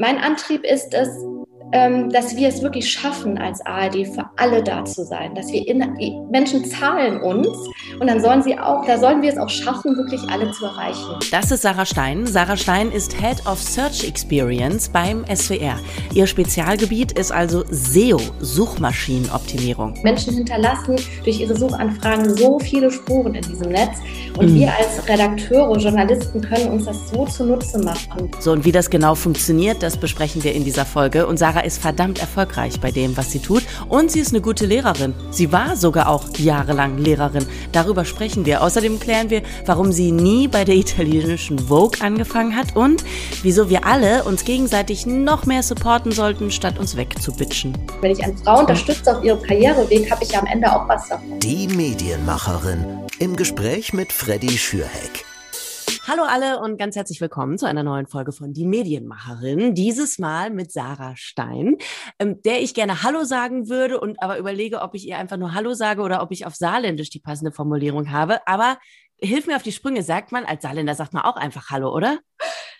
Mein Antrieb ist es, dass wir es wirklich schaffen, als ARD für alle da zu sein, dass wir in, die Menschen zahlen uns und dann sollen sie auch, da sollen wir es auch schaffen, wirklich alle zu erreichen. Das ist Sarah Stein. Sarah Stein ist Head of Search Experience beim SWR. Ihr Spezialgebiet ist also SEO, Suchmaschinenoptimierung. Menschen hinterlassen durch ihre Suchanfragen so viele Spuren in diesem Netz und mhm. wir als Redakteure, Journalisten können uns das so zunutze machen. So und wie das genau funktioniert, das besprechen wir in dieser Folge und Sarah Sarah ist verdammt erfolgreich bei dem, was sie tut und sie ist eine gute Lehrerin. Sie war sogar auch jahrelang Lehrerin. Darüber sprechen wir. Außerdem klären wir, warum sie nie bei der italienischen Vogue angefangen hat und wieso wir alle uns gegenseitig noch mehr supporten sollten, statt uns wegzubitchen. Wenn ich eine Frau unterstütze auf ihrem Karriereweg, habe ich ja am Ende auch was davon. Die Medienmacherin im Gespräch mit Freddy Schürheck. Hallo alle und ganz herzlich willkommen zu einer neuen Folge von Die Medienmacherin. Dieses Mal mit Sarah Stein, ähm, der ich gerne Hallo sagen würde und aber überlege, ob ich ihr einfach nur Hallo sage oder ob ich auf Saarländisch die passende Formulierung habe. Aber hilf mir auf die Sprünge. Sagt man, als Saarländer sagt man auch einfach Hallo, oder?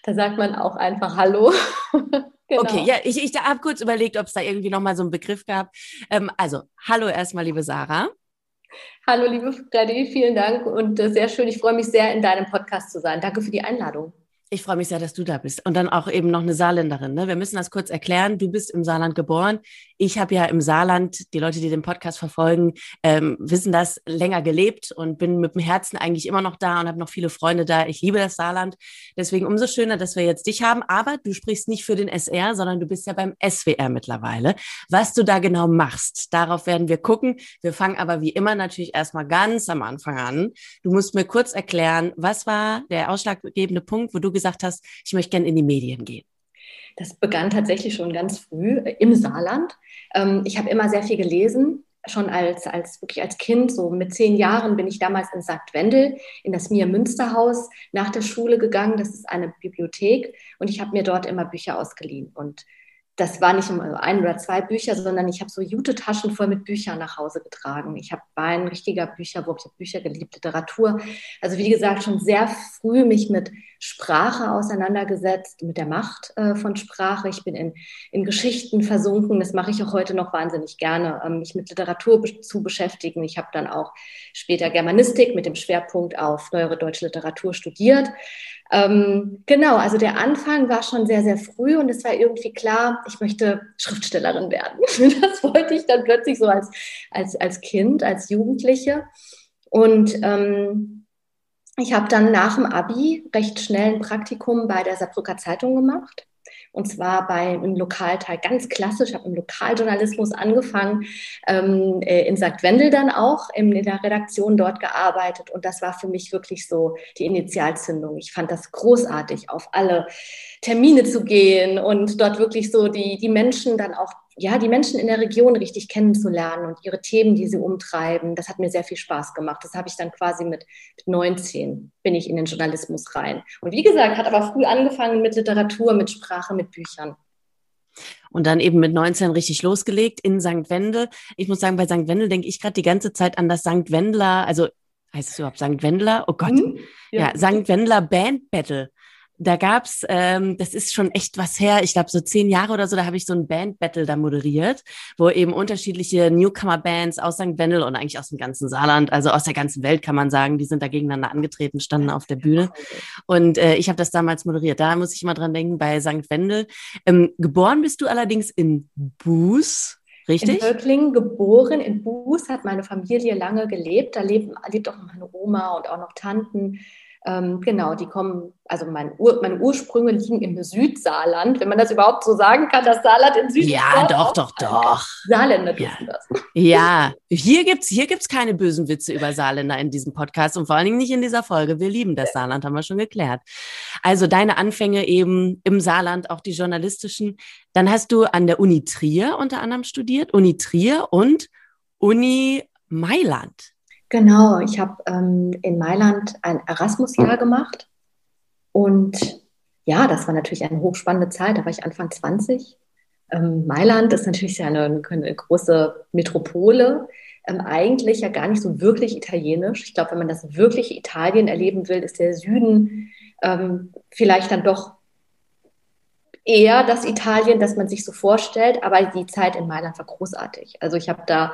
Da sagt man auch einfach Hallo. Genau. Okay, ja, ich, ich habe kurz überlegt, ob es da irgendwie nochmal so einen Begriff gab. Ähm, also, hallo erstmal, liebe Sarah. Hallo, liebe Freddy, vielen Dank und äh, sehr schön. Ich freue mich sehr, in deinem Podcast zu sein. Danke für die Einladung. Ich freue mich sehr, dass du da bist. Und dann auch eben noch eine Saarländerin. Ne? Wir müssen das kurz erklären. Du bist im Saarland geboren. Ich habe ja im Saarland, die Leute, die den Podcast verfolgen, ähm, wissen das, länger gelebt und bin mit dem Herzen eigentlich immer noch da und habe noch viele Freunde da. Ich liebe das Saarland. Deswegen umso schöner, dass wir jetzt dich haben. Aber du sprichst nicht für den SR, sondern du bist ja beim SWR mittlerweile. Was du da genau machst, darauf werden wir gucken. Wir fangen aber wie immer natürlich erstmal ganz am Anfang an. Du musst mir kurz erklären, was war der ausschlaggebende Punkt, wo du gesagt hast, ich möchte gerne in die Medien gehen? Das begann tatsächlich schon ganz früh äh, im Saarland. Ähm, ich habe immer sehr viel gelesen, schon als, als wirklich als Kind, so mit zehn Jahren bin ich damals in St. Wendel in das Mir Münsterhaus nach der Schule gegangen. Das ist eine Bibliothek und ich habe mir dort immer Bücher ausgeliehen. Und das war nicht nur ein oder zwei Bücher, sondern ich habe so Jute-Taschen voll mit Büchern nach Hause getragen. Ich habe war ein richtiger Bücherwurm, ich Bücher geliebt, Literatur. Also wie gesagt, schon sehr früh mich mit Sprache auseinandergesetzt, mit der Macht äh, von Sprache. Ich bin in, in Geschichten versunken. Das mache ich auch heute noch wahnsinnig gerne, ähm, mich mit Literatur be zu beschäftigen. Ich habe dann auch später Germanistik mit dem Schwerpunkt auf neuere deutsche Literatur studiert. Ähm, genau, also der Anfang war schon sehr, sehr früh und es war irgendwie klar, ich möchte Schriftstellerin werden. Das wollte ich dann plötzlich so als, als, als Kind, als Jugendliche. Und ähm, ich habe dann nach dem Abi recht schnell ein Praktikum bei der Saarbrücker Zeitung gemacht und zwar bei einem Lokalteil ganz klassisch, habe im Lokaljournalismus angefangen, ähm, äh, in St. Wendel dann auch, in der Redaktion dort gearbeitet und das war für mich wirklich so die Initialzündung. Ich fand das großartig, auf alle Termine zu gehen und dort wirklich so die, die Menschen dann auch ja, die Menschen in der Region richtig kennenzulernen und ihre Themen, die sie umtreiben. Das hat mir sehr viel Spaß gemacht. Das habe ich dann quasi mit 19 bin ich in den Journalismus rein. Und wie gesagt, hat aber früh angefangen mit Literatur, mit Sprache, mit Büchern. Und dann eben mit 19 richtig losgelegt in St. Wendel. Ich muss sagen, bei St. Wendel denke ich gerade die ganze Zeit an das St. Wendler, also heißt es überhaupt St. Wendler? Oh Gott. Hm? Ja, ja St. Wendler Band Battle da gab's, ähm, das ist schon echt was her, ich glaube so zehn Jahre oder so, da habe ich so ein Band-Battle da moderiert, wo eben unterschiedliche Newcomer-Bands aus St. Wendel und eigentlich aus dem ganzen Saarland, also aus der ganzen Welt kann man sagen, die sind da gegeneinander angetreten, standen auf der Bühne. Und äh, ich habe das damals moderiert. Da muss ich immer dran denken, bei St. Wendel. Ähm, geboren bist du allerdings in Buß. Richtig? In Höcklingen geboren, in Buß hat meine Familie lange gelebt. Da lebt, lebt auch meine Oma und auch noch Tanten. Ähm, genau, die kommen, also mein Ur, meine Ursprünge liegen im Südsaarland, wenn man das überhaupt so sagen kann, das Saarland in Südsaarland. Ja, doch, doch, doch. Saarländer ja. das. Ja, hier gibt es hier gibt's keine bösen Witze über Saarländer in diesem Podcast und vor allen Dingen nicht in dieser Folge. Wir lieben das Saarland, haben wir schon geklärt. Also deine Anfänge eben im Saarland, auch die journalistischen. Dann hast du an der Uni Trier unter anderem studiert, Uni Trier und Uni Mailand. Genau, ich habe ähm, in Mailand ein Erasmus-Jahr gemacht und ja, das war natürlich eine hochspannende Zeit. Da war ich Anfang 20. Ähm, Mailand ist natürlich eine, eine große Metropole, ähm, eigentlich ja gar nicht so wirklich italienisch. Ich glaube, wenn man das wirklich Italien erleben will, ist der Süden ähm, vielleicht dann doch eher das Italien, das man sich so vorstellt, aber die Zeit in Mailand war großartig. Also ich habe da,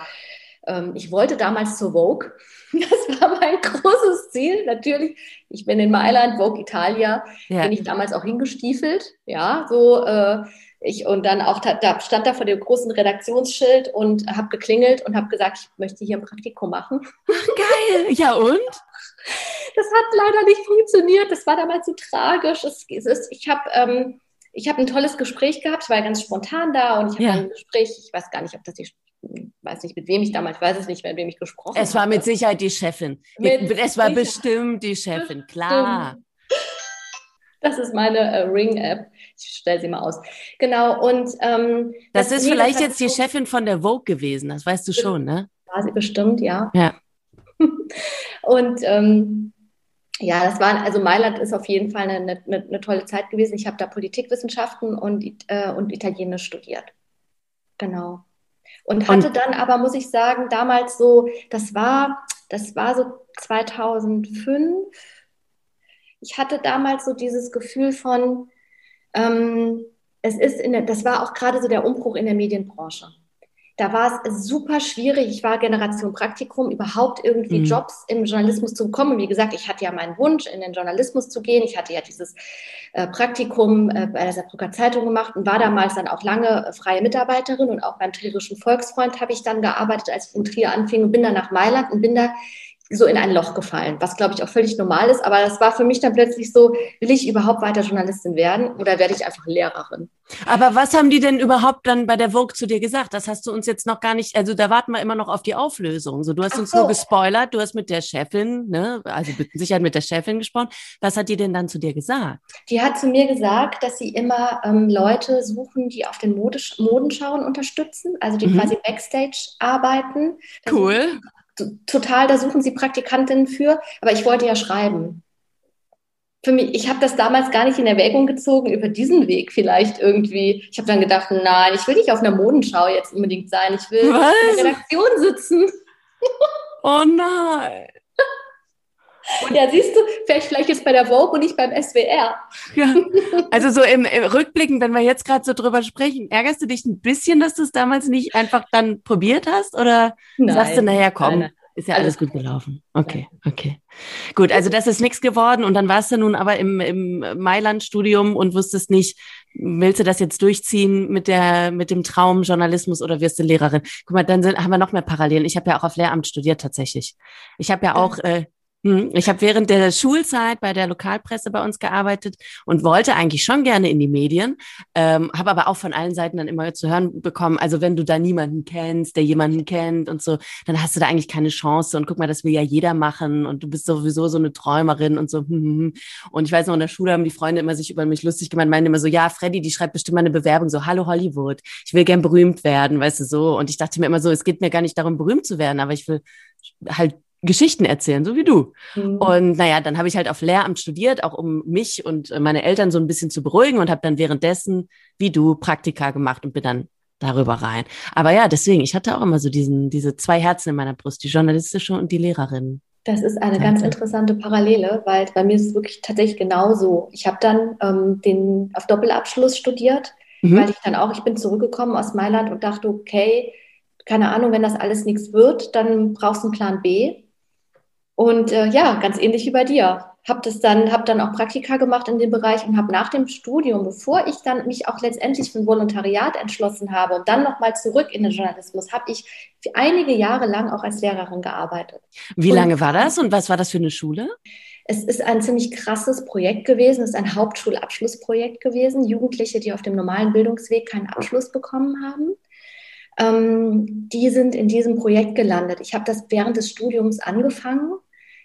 ich wollte damals zur Vogue. Das war mein großes Ziel. Natürlich, ich bin in Mailand, Vogue Italia, ja. bin ich damals auch hingestiefelt. Ja, so äh, ich und dann auch da stand da vor dem großen Redaktionsschild und habe geklingelt und habe gesagt, ich möchte hier ein Praktikum machen. Geil, ja und? Das hat leider nicht funktioniert. Das war damals so tragisch. Es, es ist, ich habe ähm, ich habe ein tolles Gespräch gehabt. Ich war ganz spontan da und ich habe ja. ein Gespräch. Ich weiß gar nicht, ob das die weiß nicht, mit wem ich damals, ich weiß es nicht, mit wem ich gesprochen habe. Es war habe. mit Sicherheit die Chefin. Mit es war bestimmt die Chefin, klar. Das ist meine äh, Ring-App. Ich stelle sie mal aus. Genau, und ähm, das, das ist vielleicht jetzt die Chefin von der Vogue gewesen, das weißt du schon, ne? War sie bestimmt, ja. Ja. und ähm, ja, das war, also Mailand ist auf jeden Fall eine, eine, eine tolle Zeit gewesen. Ich habe da Politikwissenschaften und, äh, und Italienisch studiert. Genau. Und hatte und, dann aber, muss ich sagen, damals so, das war, das war so 2005, ich hatte damals so dieses Gefühl von, ähm, es ist in der, das war auch gerade so der Umbruch in der Medienbranche. Da war es super schwierig. Ich war Generation Praktikum, überhaupt irgendwie mhm. Jobs im Journalismus zu bekommen. Wie gesagt, ich hatte ja meinen Wunsch, in den Journalismus zu gehen. Ich hatte ja dieses äh, Praktikum äh, bei der Saarbrücker Zeitung gemacht und war damals dann auch lange äh, freie Mitarbeiterin und auch beim Trierischen Volksfreund habe ich dann gearbeitet, als ich in Trier anfing und bin dann nach Mailand und bin da so in ein Loch gefallen, was glaube ich auch völlig normal ist. Aber das war für mich dann plötzlich so, will ich überhaupt weiter Journalistin werden oder werde ich einfach Lehrerin? Aber was haben die denn überhaupt dann bei der Vogue zu dir gesagt? Das hast du uns jetzt noch gar nicht, also da warten wir immer noch auf die Auflösung. So, du hast Ach uns so. nur gespoilert, du hast mit der Chefin, ne, also mit Sicherheit mit der Chefin gesprochen. Was hat die denn dann zu dir gesagt? Die hat zu mir gesagt, dass sie immer ähm, Leute suchen, die auf den Modisch Modenschauen unterstützen, also die mhm. quasi Backstage arbeiten. Cool total, da suchen sie Praktikantinnen für, aber ich wollte ja schreiben. Für mich, ich habe das damals gar nicht in Erwägung gezogen, über diesen Weg vielleicht irgendwie. Ich habe dann gedacht, nein, ich will nicht auf einer Modenschau jetzt unbedingt sein. Ich will Was? in der Redaktion sitzen. Oh nein. Ja, siehst du, vielleicht, vielleicht jetzt bei der Vogue und nicht beim SWR. Ja, also so im, im Rückblicken, wenn wir jetzt gerade so drüber sprechen, ärgerst du dich ein bisschen, dass du es damals nicht einfach dann probiert hast? Oder nein, sagst du, naja, komm, nein, ist ja alles, alles gut gelaufen? Okay, okay. Gut, also das ist nichts geworden und dann warst du nun aber im, im Mailand-Studium und wusstest nicht, willst du das jetzt durchziehen mit der mit dem Traum Journalismus oder wirst du Lehrerin? Guck mal, dann sind, haben wir noch mehr Parallelen. Ich habe ja auch auf Lehramt studiert tatsächlich. Ich habe ja auch äh, ich habe während der Schulzeit bei der Lokalpresse bei uns gearbeitet und wollte eigentlich schon gerne in die Medien, ähm, habe aber auch von allen Seiten dann immer zu hören bekommen, also wenn du da niemanden kennst, der jemanden kennt und so, dann hast du da eigentlich keine Chance und guck mal, das will ja jeder machen und du bist sowieso so eine Träumerin und so. Hm, hm, hm. Und ich weiß noch, in der Schule haben die Freunde immer sich über mich lustig gemacht, meinen immer so, ja, Freddy, die schreibt bestimmt mal eine Bewerbung, so, hallo Hollywood, ich will gern berühmt werden, weißt du, so. Und ich dachte mir immer so, es geht mir gar nicht darum, berühmt zu werden, aber ich will halt Geschichten erzählen, so wie du. Mhm. Und naja, dann habe ich halt auf Lehramt studiert, auch um mich und meine Eltern so ein bisschen zu beruhigen und habe dann währenddessen, wie du, Praktika gemacht und bin dann darüber rein. Aber ja, deswegen, ich hatte auch immer so diesen, diese zwei Herzen in meiner Brust, die journalistische und die Lehrerin. Das ist eine ganz interessante Parallele, weil bei mir ist es wirklich tatsächlich genauso. Ich habe dann ähm, den auf Doppelabschluss studiert, mhm. weil ich dann auch, ich bin zurückgekommen aus Mailand und dachte, okay, keine Ahnung, wenn das alles nichts wird, dann brauchst du einen Plan B. Und äh, ja, ganz ähnlich wie bei dir. Habe das dann, habe dann auch Praktika gemacht in dem Bereich und habe nach dem Studium, bevor ich dann mich auch letztendlich für ein Volontariat entschlossen habe und dann nochmal zurück in den Journalismus, habe ich für einige Jahre lang auch als Lehrerin gearbeitet. Wie und, lange war das und was war das für eine Schule? Es ist ein ziemlich krasses Projekt gewesen. Es ist ein Hauptschulabschlussprojekt gewesen. Jugendliche, die auf dem normalen Bildungsweg keinen Abschluss bekommen haben ähm, die sind in diesem Projekt gelandet. Ich habe das während des Studiums angefangen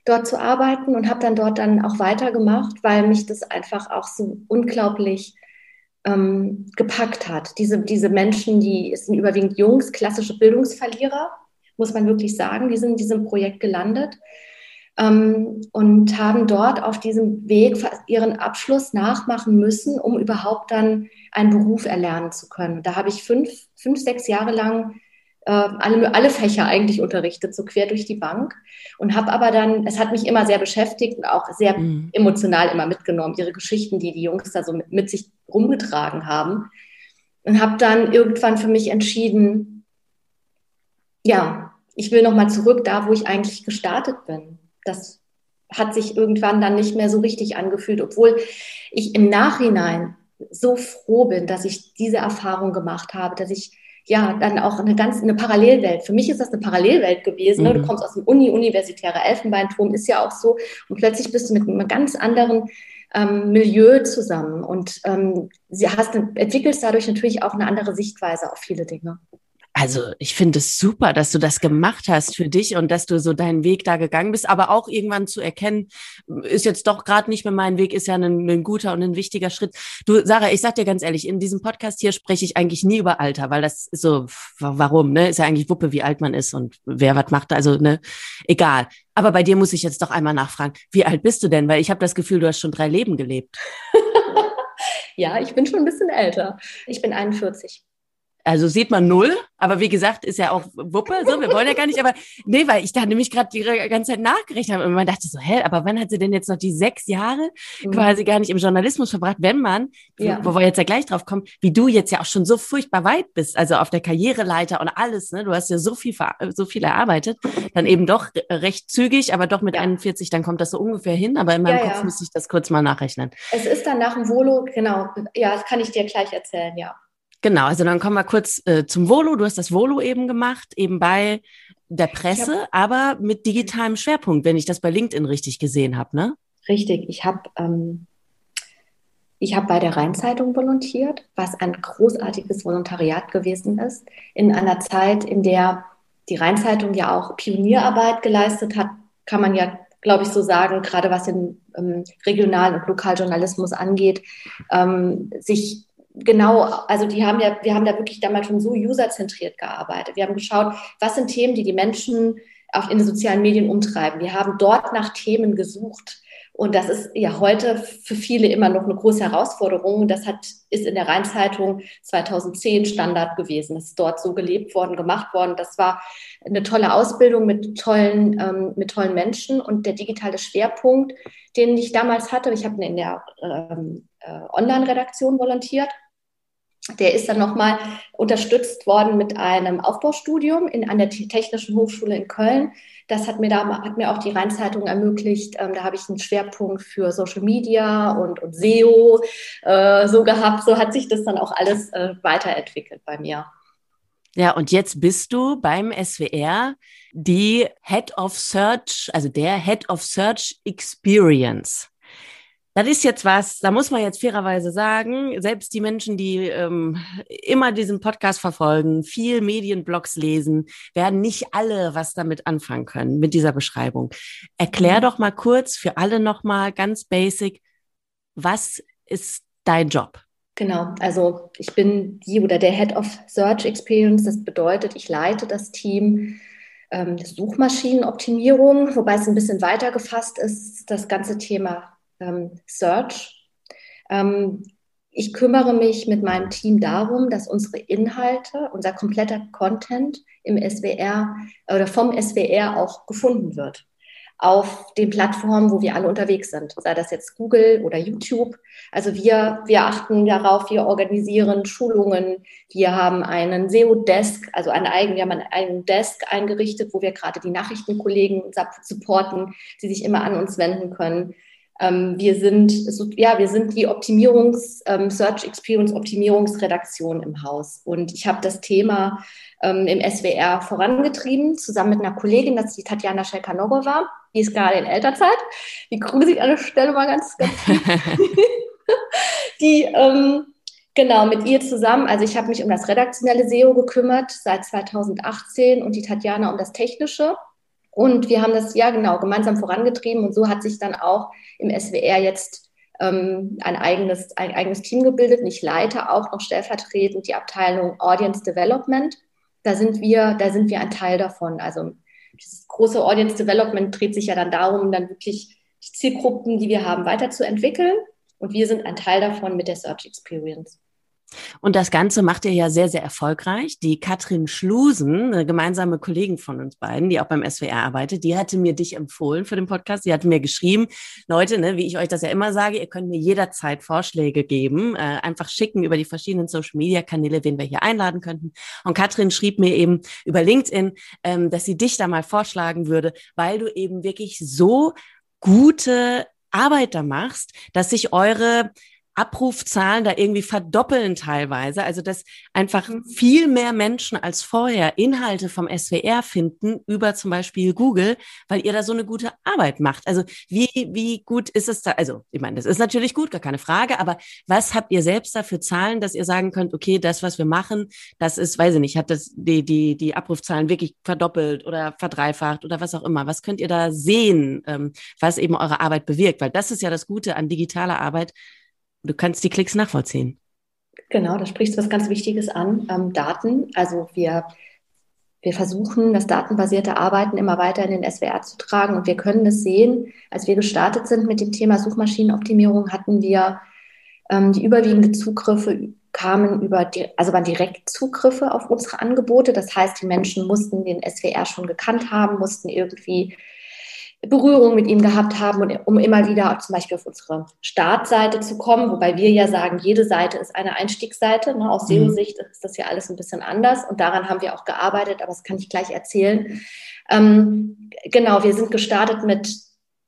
dort zu arbeiten und habe dann dort dann auch weitergemacht, weil mich das einfach auch so unglaublich ähm, gepackt hat. Diese, diese Menschen, die sind überwiegend Jungs, klassische Bildungsverlierer, muss man wirklich sagen, die sind in diesem Projekt gelandet ähm, und haben dort auf diesem Weg ihren Abschluss nachmachen müssen, um überhaupt dann einen Beruf erlernen zu können. Da habe ich fünf, fünf, sechs Jahre lang äh, alle, alle Fächer eigentlich unterrichtet, so quer durch die Bank. Und habe aber dann, es hat mich immer sehr beschäftigt und auch sehr mhm. emotional immer mitgenommen, ihre Geschichten, die die Jungs da so mit, mit sich rumgetragen haben. Und habe dann irgendwann für mich entschieden, ja, ich will nochmal zurück da, wo ich eigentlich gestartet bin. Das hat sich irgendwann dann nicht mehr so richtig angefühlt, obwohl ich im Nachhinein so froh bin, dass ich diese Erfahrung gemacht habe, dass ich ja dann auch eine ganz eine Parallelwelt. Für mich ist das eine Parallelwelt gewesen. Ne? Du mhm. kommst aus dem Uni, universitäre Elfenbeinturm ist ja auch so und plötzlich bist du mit einem ganz anderen ähm, Milieu zusammen und ähm, sie hast, entwickelst dadurch natürlich auch eine andere Sichtweise auf viele Dinge. Also ich finde es super, dass du das gemacht hast für dich und dass du so deinen Weg da gegangen bist, aber auch irgendwann zu erkennen, ist jetzt doch gerade nicht mehr mein Weg, ist ja ein, ein, guter und ein wichtiger Schritt. Du, Sarah, ich sag dir ganz ehrlich, in diesem Podcast hier spreche ich eigentlich nie über Alter, weil das ist so, warum, ne? Ist ja eigentlich Wuppe, wie alt man ist und wer was macht, also, ne, egal. Aber bei dir muss ich jetzt doch einmal nachfragen, wie alt bist du denn? Weil ich habe das Gefühl, du hast schon drei Leben gelebt. ja, ich bin schon ein bisschen älter. Ich bin 41. Also sieht man null, aber wie gesagt, ist ja auch Wuppe, so, wir wollen ja gar nicht, aber nee, weil ich da nämlich gerade die ganze Zeit nachgerechnet habe und man dachte so, hä, aber wann hat sie denn jetzt noch die sechs Jahre mhm. quasi gar nicht im Journalismus verbracht, wenn man, ja. wo, wo wir jetzt ja gleich drauf kommen, wie du jetzt ja auch schon so furchtbar weit bist, also auf der Karriereleiter und alles, ne, du hast ja so viel, so viel erarbeitet, dann eben doch recht zügig, aber doch mit ja. 41, dann kommt das so ungefähr hin, aber in meinem ja, Kopf müsste ich das kurz mal nachrechnen. Es ist dann nach dem Volo, genau, ja, das kann ich dir gleich erzählen, ja. Genau, also dann kommen wir kurz äh, zum Volo. Du hast das Volo eben gemacht, eben bei der Presse, hab, aber mit digitalem Schwerpunkt, wenn ich das bei LinkedIn richtig gesehen habe, ne? Richtig. Ich habe ähm, ich habe bei der Rheinzeitung volontiert, was ein großartiges Volontariat gewesen ist, in einer Zeit, in der die Rheinzeitung ja auch Pionierarbeit geleistet hat, kann man ja, glaube ich, so sagen, gerade was den ähm, Regional- und Lokaljournalismus angeht, ähm, sich genau, also die haben ja, wir haben da wirklich damals schon so userzentriert gearbeitet. Wir haben geschaut, was sind Themen, die die Menschen auch in den sozialen Medien umtreiben. Wir haben dort nach Themen gesucht. Und das ist ja heute für viele immer noch eine große Herausforderung. Das hat, ist in der Rheinzeitung 2010 Standard gewesen. Das ist dort so gelebt worden, gemacht worden. Das war eine tolle Ausbildung mit tollen, ähm, mit tollen Menschen. Und der digitale Schwerpunkt, den ich damals hatte, ich habe in der ähm, äh, Online-Redaktion volontiert, der ist dann nochmal unterstützt worden mit einem Aufbaustudium in, an der Technischen Hochschule in Köln. Das hat mir, da, hat mir auch die Rheinzeitung ermöglicht. Ähm, da habe ich einen Schwerpunkt für Social Media und, und SEO äh, so gehabt. So hat sich das dann auch alles äh, weiterentwickelt bei mir. Ja, und jetzt bist du beim SWR die Head of Search, also der Head of Search Experience. Das ist jetzt was, da muss man jetzt fairerweise sagen, selbst die Menschen, die ähm, immer diesen Podcast verfolgen, viel Medienblogs lesen, werden nicht alle was damit anfangen können, mit dieser Beschreibung. Erklär mhm. doch mal kurz für alle nochmal ganz basic, was ist dein Job? Genau, also ich bin die oder der Head of Search Experience. Das bedeutet, ich leite das Team ähm, Suchmaschinenoptimierung, wobei es ein bisschen weiter gefasst ist, das ganze Thema ähm, Search. Ähm, ich kümmere mich mit meinem Team darum, dass unsere Inhalte, unser kompletter Content im SWR oder vom SWR auch gefunden wird auf den Plattformen, wo wir alle unterwegs sind, sei das jetzt Google oder YouTube. Also wir, wir achten darauf, wir organisieren Schulungen, wir haben einen SEO-Desk, also einen eigenen, wir haben einen Desk eingerichtet, wo wir gerade die Nachrichtenkollegen supporten, die sich immer an uns wenden können. Ähm, wir sind, ja, wir sind die Optimierungs, ähm, Search Experience Optimierungsredaktion im Haus. Und ich habe das Thema ähm, im SWR vorangetrieben, zusammen mit einer Kollegin, das ist die Tatjana Schelkanogova. Die ist gerade in Elternzeit. Die grüße ich an der Stelle mal ganz, ganz Die, ähm, genau, mit ihr zusammen, also ich habe mich um das redaktionelle SEO gekümmert seit 2018 und die Tatjana um das technische. Und wir haben das ja genau gemeinsam vorangetrieben und so hat sich dann auch im SWR jetzt ähm, ein, eigenes, ein eigenes Team gebildet. Ich leite auch noch stellvertretend die Abteilung Audience Development. Da sind wir, da sind wir ein Teil davon. Also dieses große Audience Development dreht sich ja dann darum, dann wirklich die Zielgruppen, die wir haben, weiterzuentwickeln. Und wir sind ein Teil davon mit der Search Experience. Und das Ganze macht ihr ja sehr, sehr erfolgreich. Die Katrin Schlusen, eine gemeinsame Kollegin von uns beiden, die auch beim SWR arbeitet, die hatte mir dich empfohlen für den Podcast. Sie hatte mir geschrieben, Leute, ne, wie ich euch das ja immer sage, ihr könnt mir jederzeit Vorschläge geben, äh, einfach schicken über die verschiedenen Social-Media-Kanäle, wen wir hier einladen könnten. Und Katrin schrieb mir eben über LinkedIn, ähm, dass sie dich da mal vorschlagen würde, weil du eben wirklich so gute Arbeit da machst, dass sich eure Abrufzahlen da irgendwie verdoppeln teilweise. Also dass einfach mhm. viel mehr Menschen als vorher Inhalte vom SWR finden über zum Beispiel Google, weil ihr da so eine gute Arbeit macht. Also wie, wie gut ist es da? Also ich meine, das ist natürlich gut, gar keine Frage, aber was habt ihr selbst da für Zahlen, dass ihr sagen könnt, okay, das, was wir machen, das ist, weiß ich nicht, hat das die, die, die Abrufzahlen wirklich verdoppelt oder verdreifacht oder was auch immer. Was könnt ihr da sehen, ähm, was eben eure Arbeit bewirkt? Weil das ist ja das Gute an digitaler Arbeit, Du kannst die Klicks nachvollziehen. Genau, da sprichst du was ganz Wichtiges an. Ähm, Daten. Also wir, wir versuchen, das datenbasierte Arbeiten immer weiter in den SWR zu tragen. Und wir können es sehen, als wir gestartet sind mit dem Thema Suchmaschinenoptimierung, hatten wir ähm, die überwiegende Zugriffe kamen über, die, also waren Direktzugriffe auf unsere Angebote. Das heißt, die Menschen mussten den SWR schon gekannt haben, mussten irgendwie Berührung mit ihm gehabt haben und um immer wieder zum Beispiel auf unsere Startseite zu kommen, wobei wir ja sagen, jede Seite ist eine Einstiegsseite. Ne? Aus mhm. SEO-Sicht ist das ja alles ein bisschen anders und daran haben wir auch gearbeitet, aber das kann ich gleich erzählen. Ähm, genau, wir sind gestartet mit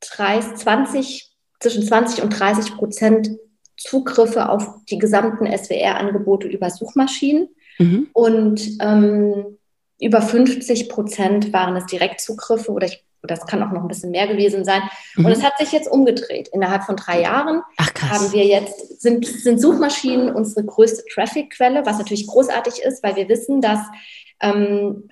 30, 20, zwischen 20 und 30 Prozent Zugriffe auf die gesamten SWR-Angebote über Suchmaschinen mhm. und ähm, über 50 Prozent waren es Direktzugriffe oder ich das kann auch noch ein bisschen mehr gewesen sein. Mhm. Und es hat sich jetzt umgedreht. Innerhalb von drei Jahren Ach, haben wir jetzt, sind, sind Suchmaschinen unsere größte Traffic-Quelle, was natürlich großartig ist, weil wir wissen, dass ähm,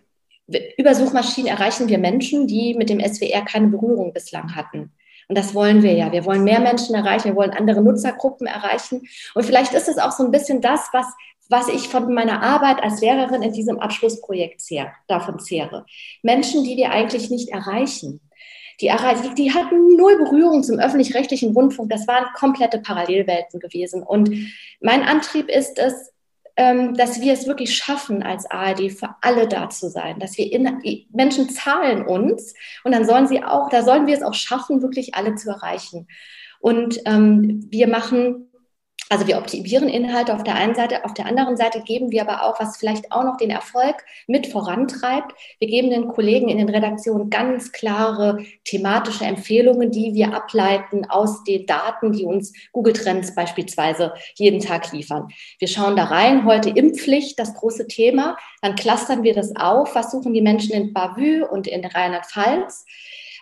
über Suchmaschinen erreichen wir Menschen, die mit dem SWR keine Berührung bislang hatten. Und das wollen wir ja. Wir wollen mehr Menschen erreichen, wir wollen andere Nutzergruppen erreichen. Und vielleicht ist es auch so ein bisschen das, was was ich von meiner Arbeit als Lehrerin in diesem Abschlussprojekt zehr, davon zehre. Menschen, die wir eigentlich nicht erreichen. Die, die hatten null Berührung zum öffentlich-rechtlichen Rundfunk. Das waren komplette Parallelwelten gewesen. Und mein Antrieb ist es, ähm, dass wir es wirklich schaffen, als ARD für alle da zu sein, dass wir in, Menschen zahlen uns und dann sollen sie auch, da sollen wir es auch schaffen, wirklich alle zu erreichen. Und ähm, wir machen also wir optimieren Inhalte auf der einen Seite, auf der anderen Seite geben wir aber auch, was vielleicht auch noch den Erfolg mit vorantreibt. Wir geben den Kollegen in den Redaktionen ganz klare thematische Empfehlungen, die wir ableiten aus den Daten, die uns Google Trends beispielsweise jeden Tag liefern. Wir schauen da rein, heute Impfpflicht, das große Thema. Dann clustern wir das auf. Was suchen die Menschen in Bavü und in Rheinland-Pfalz?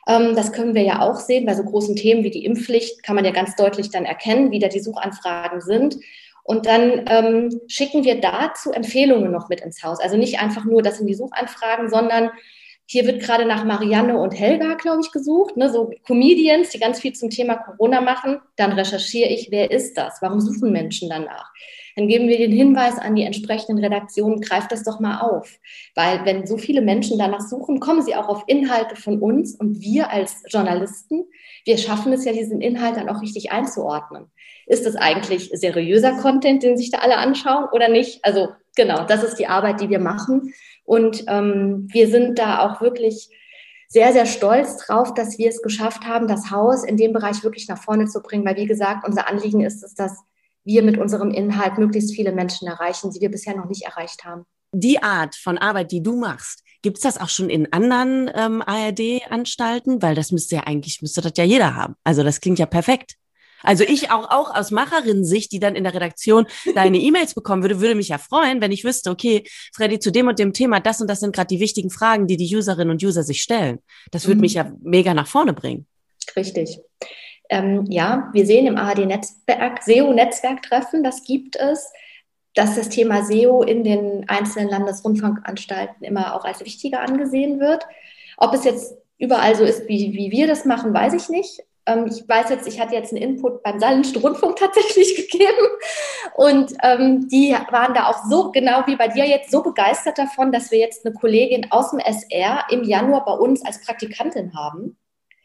Ähm, das können wir ja auch sehen. Bei so großen Themen wie die Impfpflicht kann man ja ganz deutlich dann erkennen, wie da die Suchanfragen sind. Und dann ähm, schicken wir dazu Empfehlungen noch mit ins Haus. Also nicht einfach nur, das sind die Suchanfragen, sondern hier wird gerade nach Marianne und Helga, glaube ich, gesucht, ne? so Comedians, die ganz viel zum Thema Corona machen. Dann recherchiere ich, wer ist das? Warum suchen Menschen danach? Dann geben wir den Hinweis an die entsprechenden Redaktionen, greift das doch mal auf. Weil wenn so viele Menschen danach suchen, kommen sie auch auf Inhalte von uns und wir als Journalisten, wir schaffen es ja, diesen Inhalt dann auch richtig einzuordnen. Ist das eigentlich seriöser Content, den sich da alle anschauen oder nicht? Also genau, das ist die Arbeit, die wir machen. Und ähm, wir sind da auch wirklich sehr, sehr stolz drauf, dass wir es geschafft haben, das Haus in dem Bereich wirklich nach vorne zu bringen, weil, wie gesagt, unser Anliegen ist es, dass wir mit unserem Inhalt möglichst viele Menschen erreichen, die wir bisher noch nicht erreicht haben. Die Art von Arbeit, die du machst, gibt es das auch schon in anderen ähm, ARD-Anstalten? Weil das müsste ja eigentlich, müsste das ja jeder haben. Also das klingt ja perfekt. Also ich auch, auch aus Macherin-Sicht, die dann in der Redaktion deine E-Mails bekommen würde, würde mich ja freuen, wenn ich wüsste, okay, Freddy, zu dem und dem Thema, das und das sind gerade die wichtigen Fragen, die die Userinnen und User sich stellen. Das würde mhm. mich ja mega nach vorne bringen. Richtig. Ähm, ja, wir sehen im ARD-Netzwerk, SEO-Netzwerktreffen, das gibt es, dass das Thema SEO in den einzelnen Landesrundfunkanstalten immer auch als wichtiger angesehen wird. Ob es jetzt überall so ist, wie, wie wir das machen, weiß ich nicht. Ähm, ich weiß jetzt, ich hatte jetzt einen Input beim Saarländischen Rundfunk tatsächlich gegeben und ähm, die waren da auch so, genau wie bei dir jetzt, so begeistert davon, dass wir jetzt eine Kollegin aus dem SR im Januar bei uns als Praktikantin haben.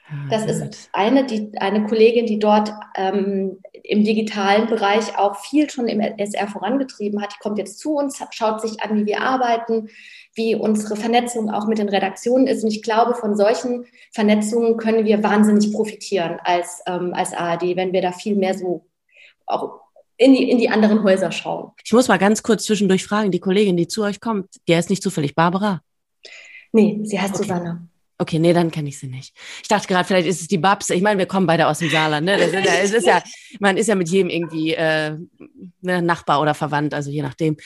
Ah, das ist eine, die, eine Kollegin, die dort ähm, im digitalen Bereich auch viel schon im SR vorangetrieben hat. Die kommt jetzt zu uns, schaut sich an, wie wir arbeiten, wie unsere Vernetzung auch mit den Redaktionen ist. Und ich glaube, von solchen Vernetzungen können wir wahnsinnig profitieren als, ähm, als ARD, wenn wir da viel mehr so auch in die, in die anderen Häuser schauen. Ich muss mal ganz kurz zwischendurch fragen, die Kollegin, die zu euch kommt, der ist nicht zufällig Barbara? Nee, sie heißt okay. Susanne. Okay, nee, dann kenne ich sie nicht. Ich dachte gerade, vielleicht ist es die Babs. Ich meine, wir kommen beide aus dem Saarland. Ne? Ist ja, es ist ja, man ist ja mit jedem irgendwie äh, ne, Nachbar oder verwandt, also je nachdem.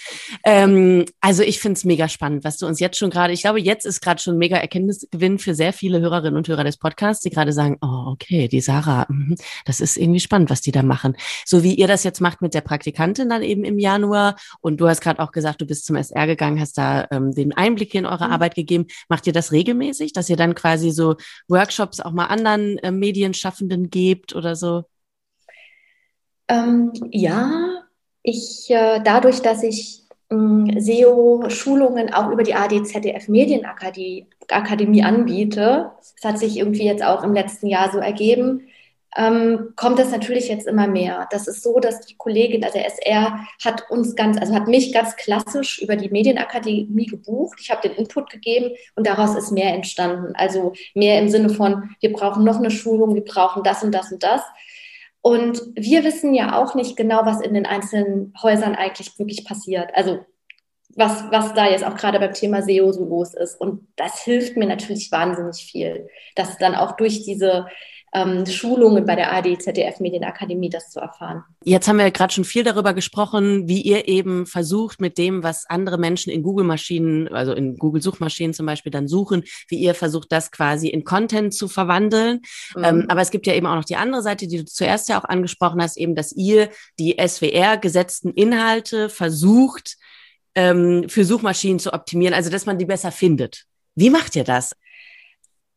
Ähm, also ich finde es mega spannend, was du uns jetzt schon gerade, ich glaube, jetzt ist gerade schon mega Erkenntnisgewinn für sehr viele Hörerinnen und Hörer des Podcasts, die gerade sagen, oh, okay, die Sarah, mh, das ist irgendwie spannend, was die da machen. So wie ihr das jetzt macht mit der Praktikantin dann eben im Januar. Und du hast gerade auch gesagt, du bist zum SR gegangen, hast da ähm, den Einblick in eure mhm. Arbeit gegeben. Macht ihr das regelmäßig, dass ihr dann quasi so Workshops auch mal anderen äh, Medienschaffenden gebt oder so? Ähm, ja, ich äh, dadurch, dass ich ähm, SEO-Schulungen auch über die ADZDF Medienakademie Akademie anbiete, das hat sich irgendwie jetzt auch im letzten Jahr so ergeben, ähm, kommt das natürlich jetzt immer mehr. Das ist so, dass die Kollegin, also der SR, hat uns ganz, also hat mich ganz klassisch über die Medienakademie gebucht. Ich habe den Input gegeben und daraus ist mehr entstanden. Also mehr im Sinne von, wir brauchen noch eine Schulung, wir brauchen das und das und das. Und wir wissen ja auch nicht genau, was in den einzelnen Häusern eigentlich wirklich passiert. Also was, was da jetzt auch gerade beim Thema SEO so los ist. Und das hilft mir natürlich wahnsinnig viel, dass dann auch durch diese ähm, Schulungen bei der AD ZDF Medienakademie das zu erfahren. Jetzt haben wir gerade schon viel darüber gesprochen, wie ihr eben versucht, mit dem, was andere Menschen in Google-Maschinen, also in Google-Suchmaschinen zum Beispiel dann suchen, wie ihr versucht, das quasi in Content zu verwandeln. Mhm. Ähm, aber es gibt ja eben auch noch die andere Seite, die du zuerst ja auch angesprochen hast, eben, dass ihr die SWR-gesetzten Inhalte versucht, ähm, für Suchmaschinen zu optimieren, also dass man die besser findet. Wie macht ihr das?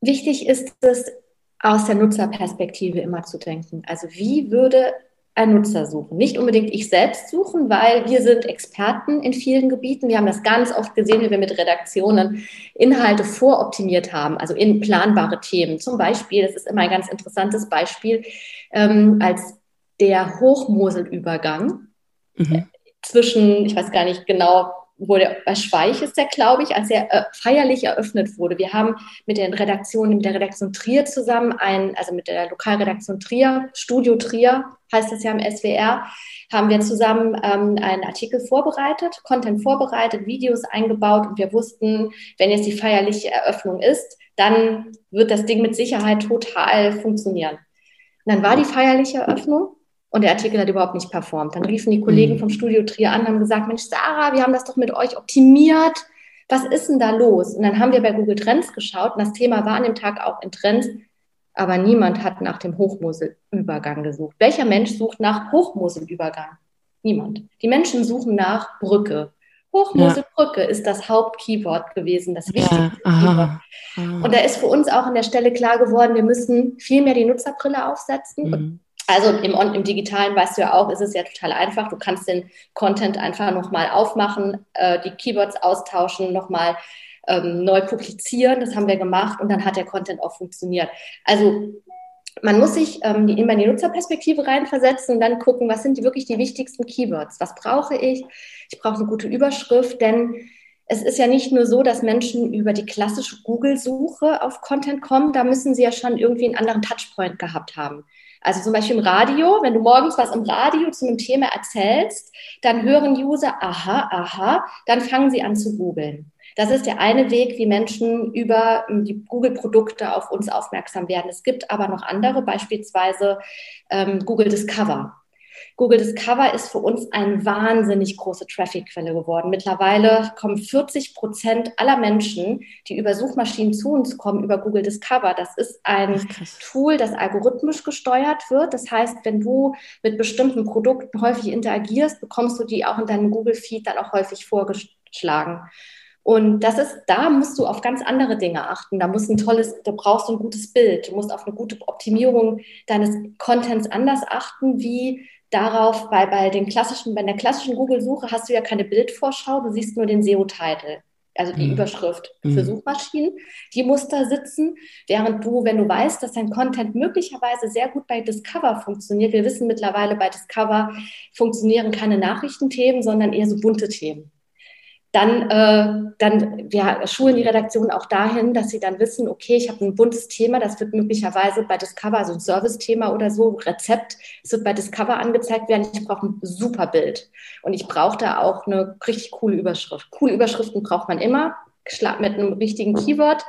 Wichtig ist es, aus der Nutzerperspektive immer zu denken. Also wie würde ein Nutzer suchen? Nicht unbedingt ich selbst suchen, weil wir sind Experten in vielen Gebieten. Wir haben das ganz oft gesehen, wie wir mit Redaktionen Inhalte voroptimiert haben, also in planbare Themen. Zum Beispiel, das ist immer ein ganz interessantes Beispiel, ähm, als der Hochmoselübergang mhm. zwischen, ich weiß gar nicht genau, wurde bei Schweich ist der, glaube ich, als er äh, feierlich eröffnet wurde. Wir haben mit den Redaktionen, mit der Redaktion Trier zusammen, ein, also mit der Lokalredaktion Trier, Studio Trier heißt das ja im SWR, haben wir zusammen ähm, einen Artikel vorbereitet, Content vorbereitet, Videos eingebaut und wir wussten, wenn jetzt die feierliche Eröffnung ist, dann wird das Ding mit Sicherheit total funktionieren. Und dann war die feierliche Eröffnung und der Artikel hat überhaupt nicht performt. Dann riefen die Kollegen mhm. vom Studio Trier an, haben gesagt, Mensch, Sarah, wir haben das doch mit euch optimiert. Was ist denn da los? Und dann haben wir bei Google Trends geschaut und das Thema war an dem Tag auch in Trends, aber niemand hat nach dem Hochmoselübergang gesucht. Welcher Mensch sucht nach Hochmoselübergang? Niemand. Die Menschen suchen nach Brücke. Hochmoselbrücke ja. ist das Hauptkeyword gewesen, das wichtigste ja, Keyword. Und da ist für uns auch an der Stelle klar geworden, wir müssen viel mehr die Nutzerbrille aufsetzen mhm. und also im, im Digitalen weißt du ja auch, ist es ja total einfach. Du kannst den Content einfach nochmal aufmachen, äh, die Keywords austauschen, nochmal ähm, neu publizieren. Das haben wir gemacht und dann hat der Content auch funktioniert. Also man muss sich ähm, die, immer in die Nutzerperspektive reinversetzen und dann gucken, was sind die, wirklich die wichtigsten Keywords? Was brauche ich? Ich brauche eine gute Überschrift, denn es ist ja nicht nur so, dass Menschen über die klassische Google-Suche auf Content kommen, da müssen sie ja schon irgendwie einen anderen Touchpoint gehabt haben. Also zum Beispiel im Radio, wenn du morgens was im Radio zu einem Thema erzählst, dann hören User, aha, aha, dann fangen sie an zu googeln. Das ist der eine Weg, wie Menschen über die Google-Produkte auf uns aufmerksam werden. Es gibt aber noch andere, beispielsweise ähm, Google Discover. Google Discover ist für uns eine wahnsinnig große Traffic-Quelle geworden. Mittlerweile kommen 40 Prozent aller Menschen, die über Suchmaschinen zu uns kommen, über Google Discover. Das ist ein Tool, das algorithmisch gesteuert wird. Das heißt, wenn du mit bestimmten Produkten häufig interagierst, bekommst du die auch in deinem Google-Feed dann auch häufig vorgeschlagen. Und das ist, da musst du auf ganz andere Dinge achten. Da muss ein tolles, du brauchst ein gutes Bild. Du musst auf eine gute Optimierung deines Contents anders achten, wie darauf, weil bei den klassischen, bei der klassischen Google-Suche hast du ja keine Bildvorschau, du siehst nur den SEO-Titel. also die mhm. Überschrift mhm. für Suchmaschinen, die muss da sitzen, während du, wenn du weißt, dass dein Content möglicherweise sehr gut bei Discover funktioniert, wir wissen mittlerweile, bei Discover funktionieren keine Nachrichtenthemen, sondern eher so bunte Themen dann, äh, dann ja, schulen die Redaktionen auch dahin, dass sie dann wissen, okay, ich habe ein buntes Thema, das wird möglicherweise bei Discover, also ein Service-Thema oder so, Rezept, es wird bei Discover angezeigt werden. Ich brauche ein super Bild und ich brauche da auch eine richtig coole Überschrift. Coole Überschriften braucht man immer, mit einem richtigen Keyword.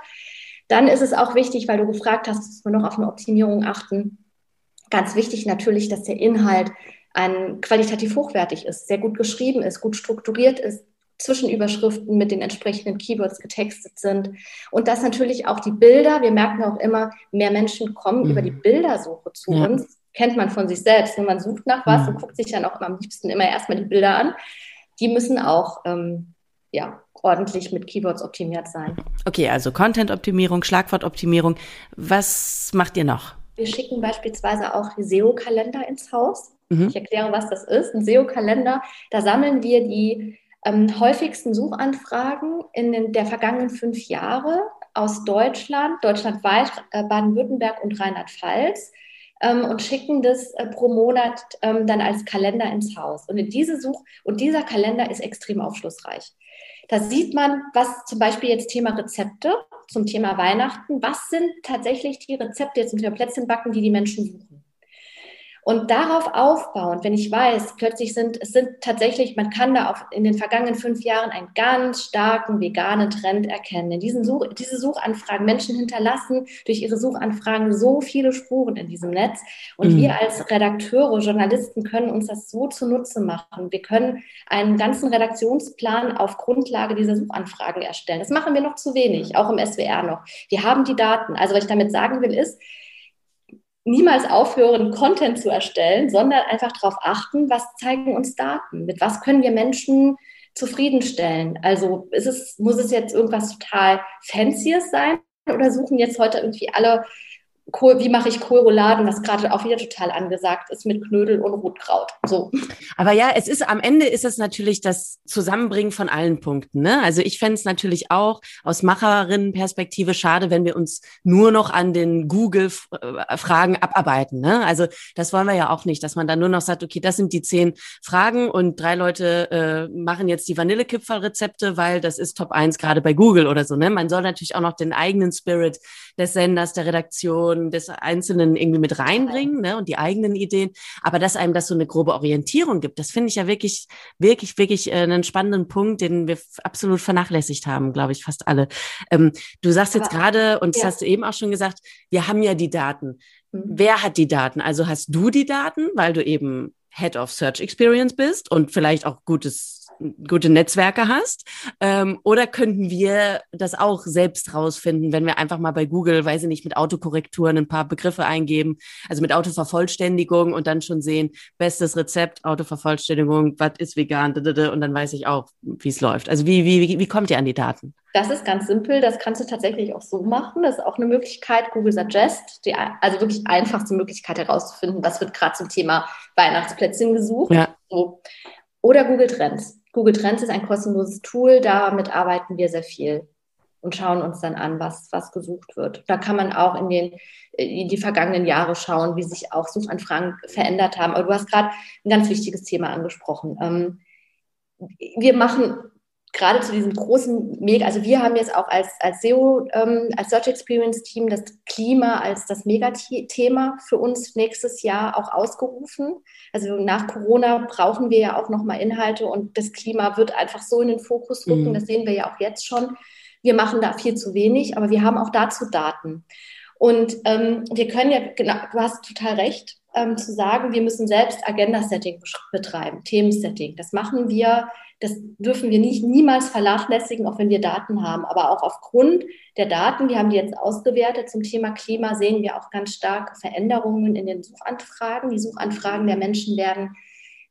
Dann ist es auch wichtig, weil du gefragt hast, dass wir noch auf eine Optimierung achten. Ganz wichtig natürlich, dass der Inhalt ein qualitativ hochwertig ist, sehr gut geschrieben ist, gut strukturiert ist, Zwischenüberschriften mit den entsprechenden Keywords getextet sind. Und dass natürlich auch die Bilder, wir merken auch immer, mehr Menschen kommen mhm. über die Bildersuche zu ja. uns. Kennt man von sich selbst. Wenn man sucht nach was mhm. und guckt sich dann auch am liebsten immer erstmal die Bilder an. Die müssen auch ähm, ja, ordentlich mit Keywords optimiert sein. Okay, also Content-Optimierung, Schlagwortoptimierung. Was macht ihr noch? Wir schicken beispielsweise auch SEO-Kalender ins Haus. Mhm. Ich erkläre, was das ist. Ein SEO-Kalender, da sammeln wir die ähm, häufigsten Suchanfragen in den, der vergangenen fünf Jahre aus Deutschland, deutschlandweit, äh, Baden-Württemberg und Rheinland-Pfalz ähm, und schicken das äh, pro Monat ähm, dann als Kalender ins Haus. Und in diese Such und dieser Kalender ist extrem aufschlussreich. Da sieht man, was zum Beispiel jetzt Thema Rezepte zum Thema Weihnachten, was sind tatsächlich die Rezepte jetzt unter Plätzchenbacken, die die Menschen suchen. Und darauf aufbauend, wenn ich weiß, plötzlich sind, es sind tatsächlich, man kann da auf, in den vergangenen fünf Jahren einen ganz starken veganen Trend erkennen. In diesen Such, diese Suchanfragen, Menschen hinterlassen durch ihre Suchanfragen so viele Spuren in diesem Netz. Und mhm. wir als Redakteure, Journalisten können uns das so zunutze machen. Wir können einen ganzen Redaktionsplan auf Grundlage dieser Suchanfragen erstellen. Das machen wir noch zu wenig, auch im SWR noch. Wir haben die Daten. Also was ich damit sagen will, ist, niemals aufhören, Content zu erstellen, sondern einfach darauf achten, was zeigen uns Daten, mit was können wir Menschen zufriedenstellen. Also es, muss es jetzt irgendwas total Fancyes sein oder suchen jetzt heute irgendwie alle Kohl, wie mache ich Kohlrouladen, was gerade auch wieder total angesagt ist mit Knödel und Rotkraut. So. Aber ja, es ist am Ende ist es natürlich das Zusammenbringen von allen Punkten. Ne? Also ich fände es natürlich auch aus Macherinnenperspektive schade, wenn wir uns nur noch an den Google-Fragen abarbeiten. Ne? Also das wollen wir ja auch nicht, dass man dann nur noch sagt, okay, das sind die zehn Fragen und drei Leute äh, machen jetzt die Vanillekipferl-Rezepte, weil das ist Top 1 gerade bei Google oder so. Ne? Man soll natürlich auch noch den eigenen Spirit des Senders, der Redaktion, des Einzelnen irgendwie mit reinbringen ne, und die eigenen Ideen. Aber dass einem das so eine grobe Orientierung gibt, das finde ich ja wirklich, wirklich, wirklich äh, einen spannenden Punkt, den wir absolut vernachlässigt haben, glaube ich, fast alle. Ähm, du sagst jetzt gerade, und das ja. hast du eben auch schon gesagt, wir haben ja die Daten. Mhm. Wer hat die Daten? Also hast du die Daten, weil du eben Head of Search Experience bist und vielleicht auch gutes gute Netzwerke hast? Ähm, oder könnten wir das auch selbst rausfinden, wenn wir einfach mal bei Google, weiß ich nicht, mit Autokorrekturen ein paar Begriffe eingeben, also mit Autovervollständigung und dann schon sehen, bestes Rezept, Autovervollständigung, was ist vegan, und dann weiß ich auch, wie es läuft. Also wie, wie, wie kommt ihr an die Daten? Das ist ganz simpel, das kannst du tatsächlich auch so machen. Das ist auch eine Möglichkeit, Google Suggest, die, also wirklich einfachste Möglichkeit herauszufinden, was wird gerade zum Thema Weihnachtsplätzchen gesucht. Ja. So. Oder Google Trends. Google Trends ist ein kostenloses Tool, damit arbeiten wir sehr viel und schauen uns dann an, was, was gesucht wird. Da kann man auch in, den, in die vergangenen Jahre schauen, wie sich auch Suchanfragen verändert haben. Aber du hast gerade ein ganz wichtiges Thema angesprochen. Ähm, wir machen gerade zu diesem großen Mega, also wir haben jetzt auch als, als SEO, ähm, als Search Experience Team das Klima als das Megathema für uns nächstes Jahr auch ausgerufen. Also nach Corona brauchen wir ja auch nochmal Inhalte und das Klima wird einfach so in den Fokus rücken. Mhm. Das sehen wir ja auch jetzt schon. Wir machen da viel zu wenig, aber wir haben auch dazu Daten. Und ähm, wir können ja, genau, du hast total recht, ähm, zu sagen, wir müssen selbst Agenda-Setting betreiben, Themensetting. Das machen wir das dürfen wir nicht, niemals vernachlässigen, auch wenn wir Daten haben. Aber auch aufgrund der Daten, wir haben die jetzt ausgewertet zum Thema Klima, sehen wir auch ganz starke Veränderungen in den Suchanfragen. Die Suchanfragen der Menschen werden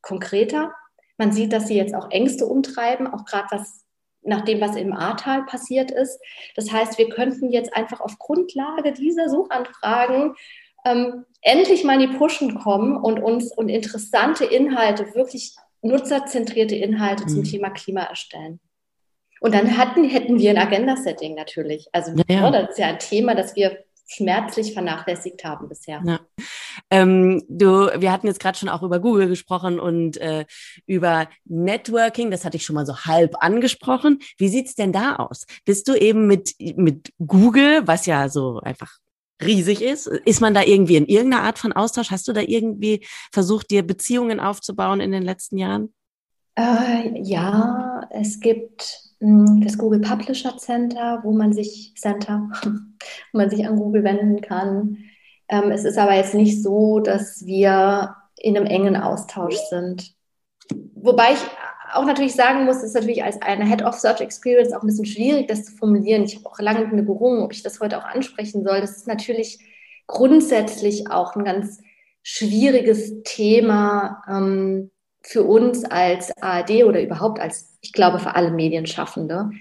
konkreter. Man sieht, dass sie jetzt auch Ängste umtreiben, auch gerade was nach dem, was im Ahrtal passiert ist. Das heißt, wir könnten jetzt einfach auf Grundlage dieser Suchanfragen ähm, endlich mal in die Pushen kommen und uns und interessante Inhalte wirklich nutzerzentrierte Inhalte mhm. zum Thema Klima erstellen. Und dann hatten, hätten wir ein Agenda-Setting natürlich. Also ja. das ist ja ein Thema, das wir schmerzlich vernachlässigt haben bisher. Ja. Ähm, du, wir hatten jetzt gerade schon auch über Google gesprochen und äh, über Networking, das hatte ich schon mal so halb angesprochen. Wie sieht's denn da aus? Bist du eben mit, mit Google, was ja so einfach riesig ist, ist man da irgendwie in irgendeiner Art von Austausch? Hast du da irgendwie versucht, dir Beziehungen aufzubauen in den letzten Jahren? Äh, ja, es gibt hm, das Google Publisher Center, wo man sich Center, wo man sich an Google wenden kann. Ähm, es ist aber jetzt nicht so, dass wir in einem engen Austausch sind. Wobei ich auch natürlich sagen muss, ist natürlich als eine Head of Search Experience auch ein bisschen schwierig, das zu formulieren. Ich habe auch lange mit mir gerungen, ob ich das heute auch ansprechen soll. Das ist natürlich grundsätzlich auch ein ganz schwieriges Thema ähm, für uns als ARD oder überhaupt als, ich glaube, für alle Medienschaffende,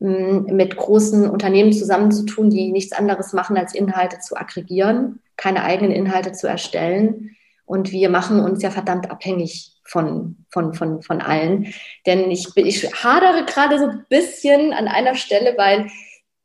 mit großen Unternehmen zusammenzutun, die nichts anderes machen, als Inhalte zu aggregieren, keine eigenen Inhalte zu erstellen. Und wir machen uns ja verdammt abhängig von, von, von, von allen. Denn ich, ich hadere gerade so ein bisschen an einer Stelle, weil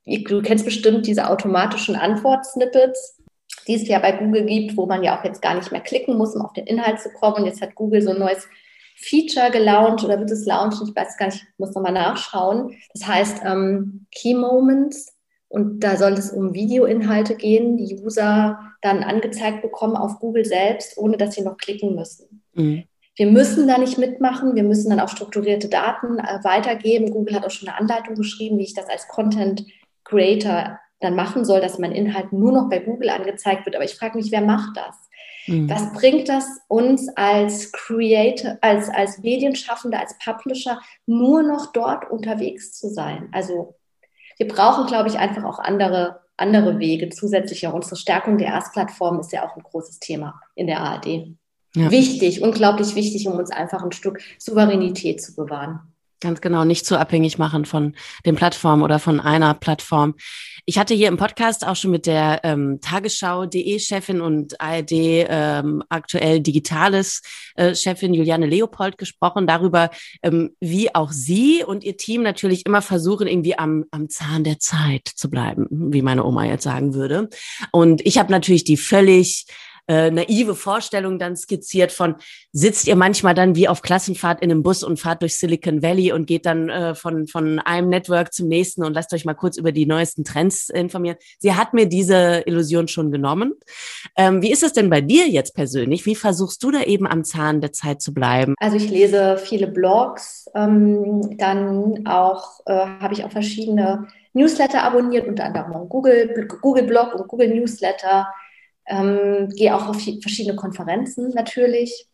du kennst bestimmt diese automatischen Antwortsnippets, die es ja bei Google gibt, wo man ja auch jetzt gar nicht mehr klicken muss, um auf den Inhalt zu kommen. Und jetzt hat Google so ein neues Feature gelauncht oder wird es launchen? Ich weiß gar nicht, ich muss nochmal nachschauen. Das heißt ähm, Key Moments und da soll es um Videoinhalte gehen, die User dann angezeigt bekommen auf Google selbst, ohne dass sie noch klicken müssen. Mhm. Wir müssen da nicht mitmachen, wir müssen dann auch strukturierte Daten äh, weitergeben. Google hat auch schon eine Anleitung geschrieben, wie ich das als Content Creator dann machen soll, dass mein Inhalt nur noch bei Google angezeigt wird. Aber ich frage mich, wer macht das? Mhm. Was bringt das uns als Creator, als, als Medienschaffende, als Publisher, nur noch dort unterwegs zu sein? Also wir brauchen, glaube ich, einfach auch andere, andere Wege zusätzlicher. Unsere Stärkung der Erstplattform ist ja auch ein großes Thema in der ARD. Ja. Wichtig, unglaublich wichtig, um uns einfach ein Stück Souveränität zu bewahren. Ganz genau, nicht zu abhängig machen von den Plattformen oder von einer Plattform. Ich hatte hier im Podcast auch schon mit der ähm, Tagesschau.de Chefin und ARD ähm, aktuell Digitales äh, Chefin Juliane Leopold gesprochen darüber, ähm, wie auch sie und ihr Team natürlich immer versuchen, irgendwie am, am Zahn der Zeit zu bleiben, wie meine Oma jetzt sagen würde. Und ich habe natürlich die völlig äh, naive Vorstellung dann skizziert von, sitzt ihr manchmal dann wie auf Klassenfahrt in einem Bus und fahrt durch Silicon Valley und geht dann äh, von, von einem Network zum nächsten und lasst euch mal kurz über die neuesten Trends informieren. Sie hat mir diese Illusion schon genommen. Ähm, wie ist es denn bei dir jetzt persönlich? Wie versuchst du da eben am Zahn der Zeit zu bleiben? Also ich lese viele Blogs, ähm, dann auch äh, habe ich auch verschiedene Newsletter abonniert, unter anderem Google, Google Blog und Google Newsletter ähm, gehe auch auf verschiedene Konferenzen natürlich.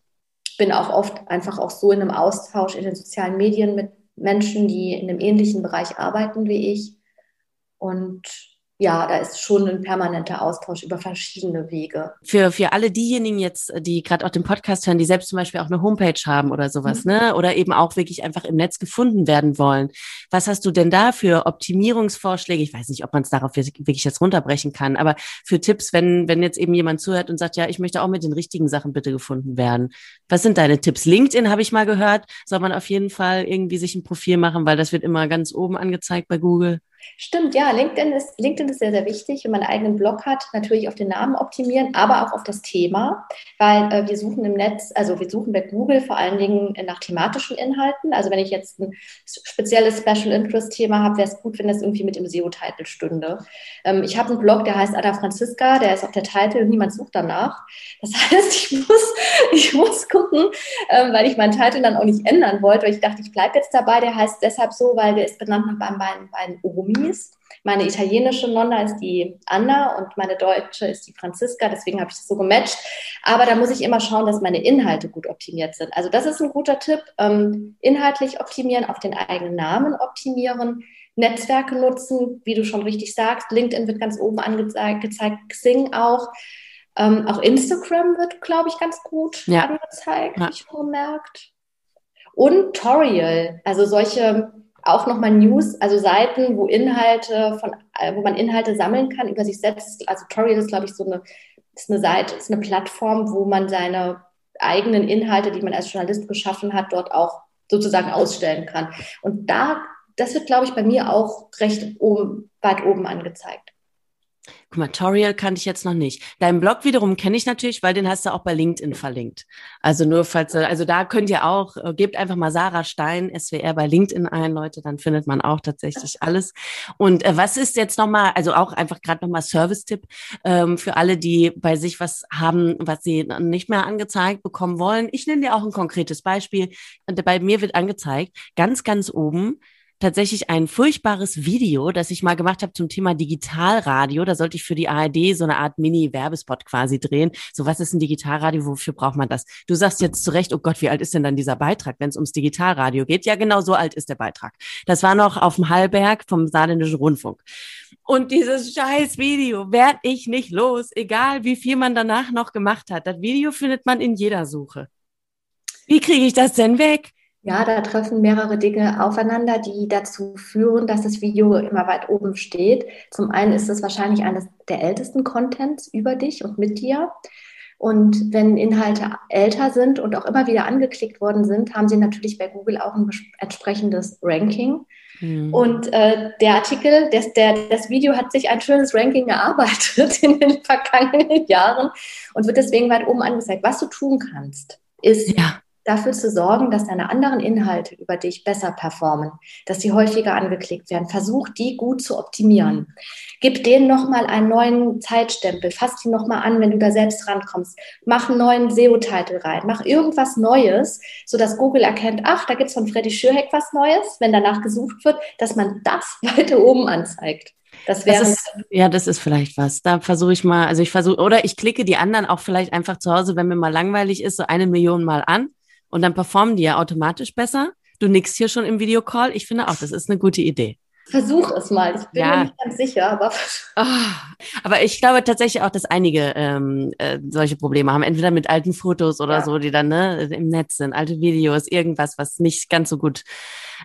Bin auch oft einfach auch so in einem Austausch in den sozialen Medien mit Menschen, die in einem ähnlichen Bereich arbeiten wie ich. Und ja, da ist schon ein permanenter Austausch über verschiedene Wege. Für, für alle diejenigen jetzt, die gerade auch den Podcast hören, die selbst zum Beispiel auch eine Homepage haben oder sowas, mhm. ne? Oder eben auch wirklich einfach im Netz gefunden werden wollen. Was hast du denn da für Optimierungsvorschläge? Ich weiß nicht, ob man es darauf wirklich jetzt runterbrechen kann, aber für Tipps, wenn, wenn jetzt eben jemand zuhört und sagt, ja, ich möchte auch mit den richtigen Sachen bitte gefunden werden. Was sind deine Tipps? LinkedIn habe ich mal gehört, soll man auf jeden Fall irgendwie sich ein Profil machen, weil das wird immer ganz oben angezeigt bei Google. Stimmt, ja, LinkedIn ist, LinkedIn ist sehr, sehr wichtig, wenn man einen eigenen Blog hat, natürlich auf den Namen optimieren, aber auch auf das Thema, weil äh, wir suchen im Netz, also wir suchen bei Google vor allen Dingen nach thematischen Inhalten. Also wenn ich jetzt ein spezielles Special Interest Thema habe, wäre es gut, wenn das irgendwie mit dem SEO-Titel stünde. Ähm, ich habe einen Blog, der heißt Ada Franziska, der ist auf der Titel und niemand sucht danach. Das heißt, ich muss, ich muss gucken, ähm, weil ich meinen Titel dann auch nicht ändern wollte, weil ich dachte, ich bleibe jetzt dabei. Der heißt deshalb so, weil der ist benannt nach meinen beiden, beiden Omi Omis. Meine italienische Nonna ist die Anna und meine deutsche ist die Franziska. Deswegen habe ich das so gematcht. Aber da muss ich immer schauen, dass meine Inhalte gut optimiert sind. Also das ist ein guter Tipp. Ähm, inhaltlich optimieren, auf den eigenen Namen optimieren. Netzwerke nutzen, wie du schon richtig sagst. LinkedIn wird ganz oben angezeigt, gezeigt, Xing auch. Ähm, auch Instagram wird, glaube ich, ganz gut ja. angezeigt, ja. habe ich schon gemerkt. Und Toriel, also solche auch nochmal News, also Seiten, wo Inhalte von, äh, wo man Inhalte sammeln kann über sich selbst. Also Toriel ist, glaube ich, so eine, ist eine Seite, ist eine Plattform, wo man seine eigenen Inhalte, die man als Journalist geschaffen hat, dort auch sozusagen ausstellen kann. Und da das wird, glaube ich, bei mir auch recht oben, weit oben angezeigt. Toriel kannte ich jetzt noch nicht. Deinen Blog wiederum kenne ich natürlich, weil den hast du auch bei LinkedIn verlinkt. Also nur falls, also da könnt ihr auch, äh, gebt einfach mal Sarah Stein, SWR bei LinkedIn ein, Leute, dann findet man auch tatsächlich alles. Und äh, was ist jetzt nochmal, also auch einfach gerade nochmal Service-Tipp ähm, für alle, die bei sich was haben, was sie nicht mehr angezeigt bekommen wollen. Ich nenne dir auch ein konkretes Beispiel. Bei mir wird angezeigt, ganz, ganz oben, tatsächlich ein furchtbares Video, das ich mal gemacht habe zum Thema Digitalradio. Da sollte ich für die ARD so eine Art Mini-Werbespot quasi drehen. So, was ist ein Digitalradio? Wofür braucht man das? Du sagst jetzt zu Recht, oh Gott, wie alt ist denn dann dieser Beitrag, wenn es ums Digitalradio geht? Ja, genau so alt ist der Beitrag. Das war noch auf dem Hallberg vom Saarländischen Rundfunk. Und dieses scheiß Video werd ich nicht los, egal wie viel man danach noch gemacht hat. Das Video findet man in jeder Suche. Wie kriege ich das denn weg? Ja, da treffen mehrere Dinge aufeinander, die dazu führen, dass das Video immer weit oben steht. Zum einen ist es wahrscheinlich eines der ältesten Contents über dich und mit dir. Und wenn Inhalte älter sind und auch immer wieder angeklickt worden sind, haben sie natürlich bei Google auch ein entsprechendes Ranking. Mhm. Und äh, der Artikel, das, der, das Video hat sich ein schönes Ranking erarbeitet in den vergangenen Jahren und wird deswegen weit oben angezeigt. Was du tun kannst, ist ja dafür zu sorgen, dass deine anderen Inhalte über dich besser performen, dass sie häufiger angeklickt werden. Versuch, die gut zu optimieren. Gib denen nochmal einen neuen Zeitstempel. Fass die nochmal an, wenn du da selbst rankommst. Mach einen neuen SEO-Titel rein. Mach irgendwas Neues, sodass Google erkennt, ach, da gibt es von Freddy Schürheck was Neues, wenn danach gesucht wird, dass man das weiter oben anzeigt. Das wäre. Ja, das ist vielleicht was. Da versuche ich mal, also ich versuche, oder ich klicke die anderen auch vielleicht einfach zu Hause, wenn mir mal langweilig ist, so eine Million Mal an und dann performen die ja automatisch besser. Du nickst hier schon im Videocall. Ich finde auch, das ist eine gute Idee. Versuch es mal. Ich bin ja. mir nicht ganz sicher, aber. Oh, aber ich glaube tatsächlich auch, dass einige ähm, äh, solche Probleme haben. Entweder mit alten Fotos oder ja. so, die dann ne, im Netz sind, alte Videos, irgendwas, was nicht ganz so gut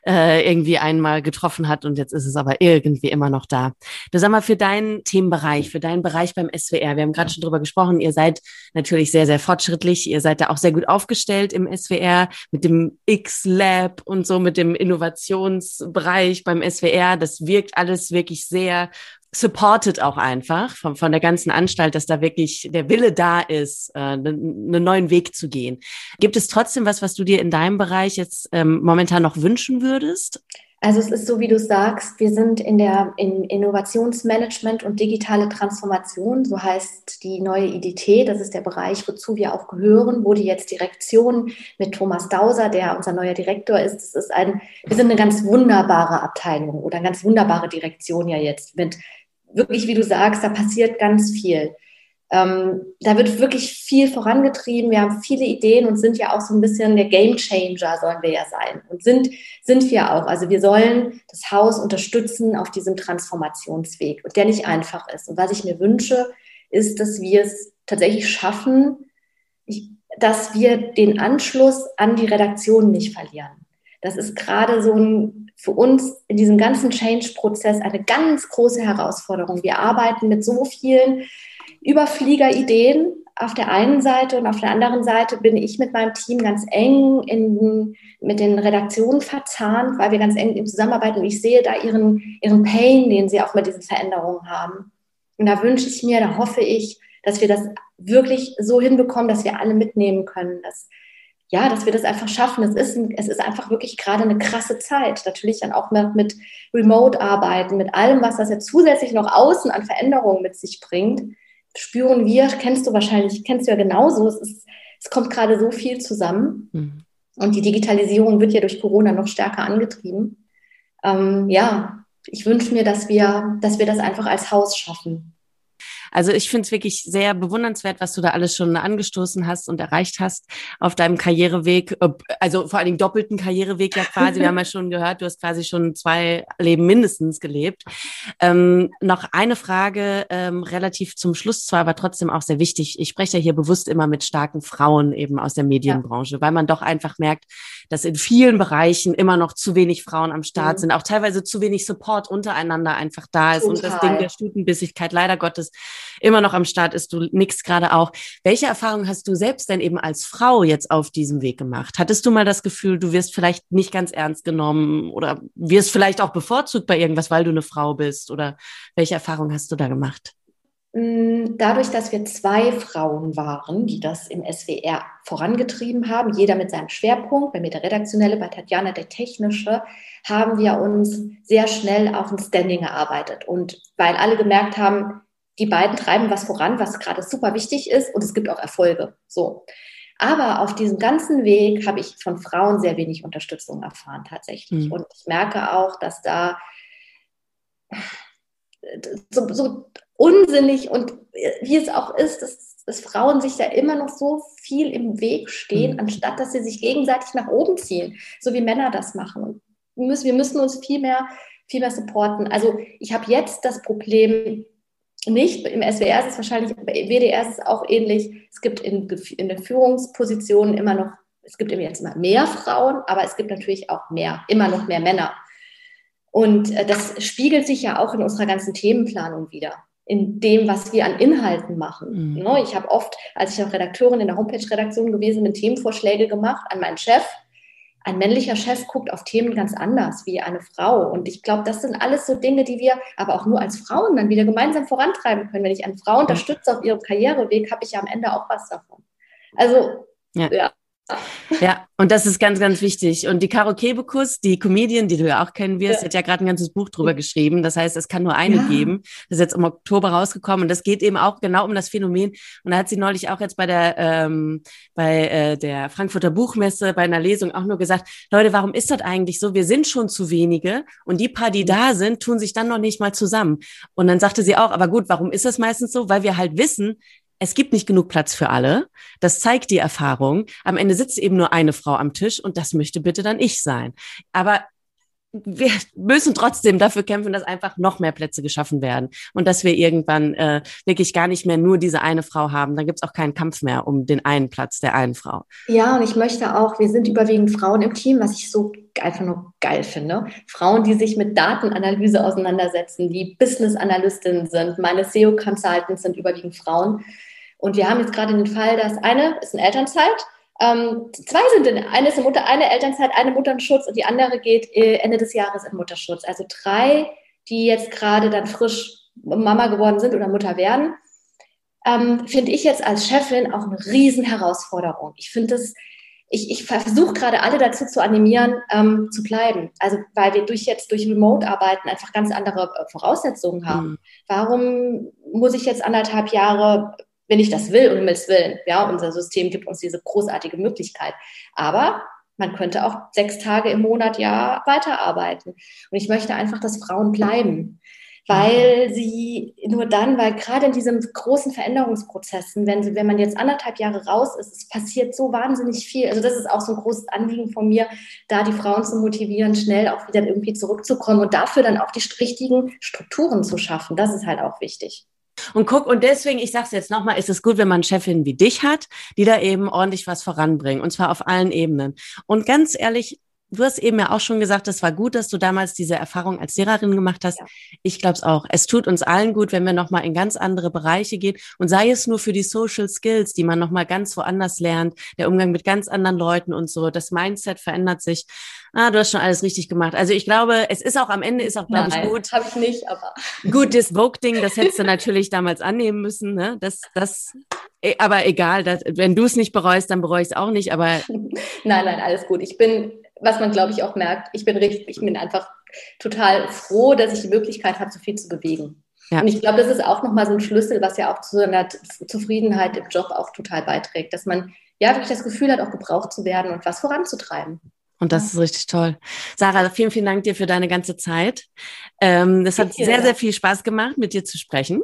äh, irgendwie einmal getroffen hat und jetzt ist es aber irgendwie immer noch da. Du sag mal, für deinen Themenbereich, für deinen Bereich beim SWR, wir haben gerade schon drüber gesprochen, ihr seid natürlich sehr, sehr fortschrittlich, ihr seid da auch sehr gut aufgestellt im SWR mit dem X-Lab und so, mit dem Innovationsbereich beim SWR. Das wirkt alles wirklich sehr supported auch einfach von, von der ganzen Anstalt, dass da wirklich der Wille da ist, äh, einen ne neuen Weg zu gehen. Gibt es trotzdem was, was du dir in deinem Bereich jetzt ähm, momentan noch wünschen würdest? Also es ist so, wie du sagst, wir sind in der in Innovationsmanagement und digitale Transformation, so heißt die neue IDT, das ist der Bereich, wozu wir auch gehören, wo die jetzt Direktion mit Thomas Dauser, der unser neuer Direktor ist, das ist ein, wir sind eine ganz wunderbare Abteilung oder eine ganz wunderbare Direktion ja jetzt mit wirklich, wie du sagst, da passiert ganz viel. Ähm, da wird wirklich viel vorangetrieben. Wir haben viele Ideen und sind ja auch so ein bisschen der Game Changer, sollen wir ja sein. Und sind, sind wir auch. Also wir sollen das Haus unterstützen auf diesem Transformationsweg und der nicht einfach ist. Und was ich mir wünsche, ist, dass wir es tatsächlich schaffen, dass wir den Anschluss an die Redaktion nicht verlieren. Das ist gerade so ein, für uns in diesem ganzen Change-Prozess eine ganz große Herausforderung. Wir arbeiten mit so vielen Überfliegerideen auf der einen Seite und auf der anderen Seite bin ich mit meinem Team ganz eng in, mit den Redaktionen verzahnt, weil wir ganz eng Zusammenarbeiten und ich sehe da ihren, ihren Pain, den sie auch mit diesen Veränderungen haben. Und da wünsche ich mir, da hoffe ich, dass wir das wirklich so hinbekommen, dass wir alle mitnehmen können, dass ja, dass wir das einfach schaffen. Es ist, es ist einfach wirklich gerade eine krasse Zeit. Natürlich dann auch mit, mit Remote-Arbeiten, mit allem, was das jetzt zusätzlich noch außen an Veränderungen mit sich bringt, spüren wir, kennst du wahrscheinlich, kennst du ja genauso, es, ist, es kommt gerade so viel zusammen. Mhm. Und die Digitalisierung wird ja durch Corona noch stärker angetrieben. Ähm, ja, ich wünsche mir, dass wir, dass wir das einfach als Haus schaffen. Also ich finde es wirklich sehr bewundernswert, was du da alles schon angestoßen hast und erreicht hast auf deinem Karriereweg, also vor allen Dingen doppelten Karriereweg ja quasi. Wir haben ja schon gehört, du hast quasi schon zwei Leben mindestens gelebt. Ähm, noch eine Frage ähm, relativ zum Schluss zwar, aber trotzdem auch sehr wichtig. Ich spreche ja hier bewusst immer mit starken Frauen eben aus der Medienbranche, ja. weil man doch einfach merkt, dass in vielen Bereichen immer noch zu wenig Frauen am Start mhm. sind, auch teilweise zu wenig Support untereinander einfach da ist Total. und das Ding der Stutenbissigkeit leider Gottes immer noch am Start ist. Du nix gerade auch. Welche Erfahrungen hast du selbst denn eben als Frau jetzt auf diesem Weg gemacht? Hattest du mal das Gefühl, du wirst vielleicht nicht ganz ernst genommen oder wirst vielleicht auch bevorzugt bei irgendwas, weil du eine Frau bist? Oder welche Erfahrungen hast du da gemacht? Mm, dadurch, dass wir zwei Frauen waren, die das im SWR vorangetrieben haben, jeder mit seinem Schwerpunkt, bei mir der redaktionelle, bei Tatjana der technische, haben wir uns sehr schnell auf ein Standing erarbeitet. Und weil alle gemerkt haben, die beiden treiben was voran, was gerade super wichtig ist und es gibt auch Erfolge. So. Aber auf diesem ganzen Weg habe ich von Frauen sehr wenig Unterstützung erfahren tatsächlich. Mhm. Und ich merke auch, dass da so, so unsinnig und äh, wie es auch ist, dass, dass, Frauen sich da immer noch so viel im Weg stehen, mhm. anstatt dass sie sich gegenseitig nach oben ziehen, so wie Männer das machen. Wir müssen, wir müssen uns viel mehr, viel mehr supporten. Also ich habe jetzt das Problem nicht, im SWR ist es wahrscheinlich, bei WDR ist es auch ähnlich. Es gibt in, in den Führungspositionen immer noch, es gibt jetzt immer mehr Frauen, aber es gibt natürlich auch mehr, immer noch mehr Männer. Und äh, das spiegelt sich ja auch in unserer ganzen Themenplanung wieder in dem, was wir an Inhalten machen. Mhm. Ne, ich habe oft, als ich noch Redakteurin in der Homepage-Redaktion gewesen bin, Themenvorschläge gemacht an meinen Chef. Ein männlicher Chef guckt auf Themen ganz anders wie eine Frau. Und ich glaube, das sind alles so Dinge, die wir aber auch nur als Frauen dann wieder gemeinsam vorantreiben können. Wenn ich eine Frau unterstütze auf ihrem Karriereweg, habe ich ja am Ende auch was davon. Also, ja. ja. Ja, und das ist ganz, ganz wichtig. Und die Caro Kebekus, die Comedian, die du ja auch kennen wirst, ja. hat ja gerade ein ganzes Buch drüber geschrieben. Das heißt, es kann nur eine ja. geben. Das ist jetzt im Oktober rausgekommen. Und das geht eben auch genau um das Phänomen. Und da hat sie neulich auch jetzt bei der, ähm, bei äh, der Frankfurter Buchmesse, bei einer Lesung auch nur gesagt, Leute, warum ist das eigentlich so? Wir sind schon zu wenige. Und die paar, die da sind, tun sich dann noch nicht mal zusammen. Und dann sagte sie auch, aber gut, warum ist das meistens so? Weil wir halt wissen, es gibt nicht genug Platz für alle. Das zeigt die Erfahrung. Am Ende sitzt eben nur eine Frau am Tisch und das möchte bitte dann ich sein. Aber wir müssen trotzdem dafür kämpfen, dass einfach noch mehr Plätze geschaffen werden und dass wir irgendwann äh, wirklich gar nicht mehr nur diese eine Frau haben. Dann gibt es auch keinen Kampf mehr um den einen Platz der einen Frau. Ja, und ich möchte auch, wir sind überwiegend Frauen im Team, was ich so einfach nur geil finde. Frauen, die sich mit Datenanalyse auseinandersetzen, die Business-Analystinnen sind. Meine SEO-Consultants sind überwiegend Frauen. Und wir haben jetzt gerade den Fall, dass eine ist in Elternzeit, ähm, zwei sind in, eine ist in Mutter, eine Elternzeit, eine Mutterschutz und die andere geht äh, Ende des Jahres in Mutterschutz. Also drei, die jetzt gerade dann frisch Mama geworden sind oder Mutter werden, ähm, finde ich jetzt als Chefin auch eine riesen Herausforderung. Ich finde das, ich, ich versuche gerade alle dazu zu animieren, ähm, zu bleiben. Also weil wir durch jetzt durch Remote-Arbeiten einfach ganz andere äh, Voraussetzungen haben. Mhm. Warum muss ich jetzt anderthalb Jahre wenn ich das will, um Himmels Willen. Ja, unser System gibt uns diese großartige Möglichkeit. Aber man könnte auch sechs Tage im Monat ja weiterarbeiten. Und ich möchte einfach, dass Frauen bleiben, weil sie nur dann, weil gerade in diesen großen Veränderungsprozessen, wenn, wenn man jetzt anderthalb Jahre raus ist, es passiert so wahnsinnig viel. Also das ist auch so ein großes Anliegen von mir, da die Frauen zu motivieren, schnell auch wieder irgendwie zurückzukommen und dafür dann auch die richtigen Strukturen zu schaffen. Das ist halt auch wichtig. Und guck, und deswegen, ich sag's jetzt nochmal, ist es gut, wenn man Chefin wie dich hat, die da eben ordentlich was voranbringen. Und zwar auf allen Ebenen. Und ganz ehrlich, Du hast eben ja auch schon gesagt, es war gut, dass du damals diese Erfahrung als Lehrerin gemacht hast. Ja. Ich glaube es auch. Es tut uns allen gut, wenn wir nochmal in ganz andere Bereiche gehen und sei es nur für die Social Skills, die man nochmal ganz woanders lernt, der Umgang mit ganz anderen Leuten und so. Das Mindset verändert sich. Ah, du hast schon alles richtig gemacht. Also ich glaube, es ist auch am Ende ist auch, glaube ich, gut. habe ich nicht, aber. Gut, das Vogue-Ding, das hättest du natürlich damals annehmen müssen. Ne? Das, das, e, aber egal, das, wenn du es nicht bereust, dann bereue ich es auch nicht. Aber nein, nein, alles gut. Ich bin was man, glaube ich, auch merkt, ich bin richtig, ich bin einfach total froh, dass ich die Möglichkeit habe, so viel zu bewegen. Ja. Und ich glaube, das ist auch nochmal so ein Schlüssel, was ja auch zu einer Zufriedenheit im Job auch total beiträgt, dass man ja wirklich das Gefühl hat, auch gebraucht zu werden und was voranzutreiben. Und das ist richtig toll. Sarah, vielen, vielen Dank dir für deine ganze Zeit. Ähm, das hat sehr, sehr viel Spaß gemacht, mit dir zu sprechen.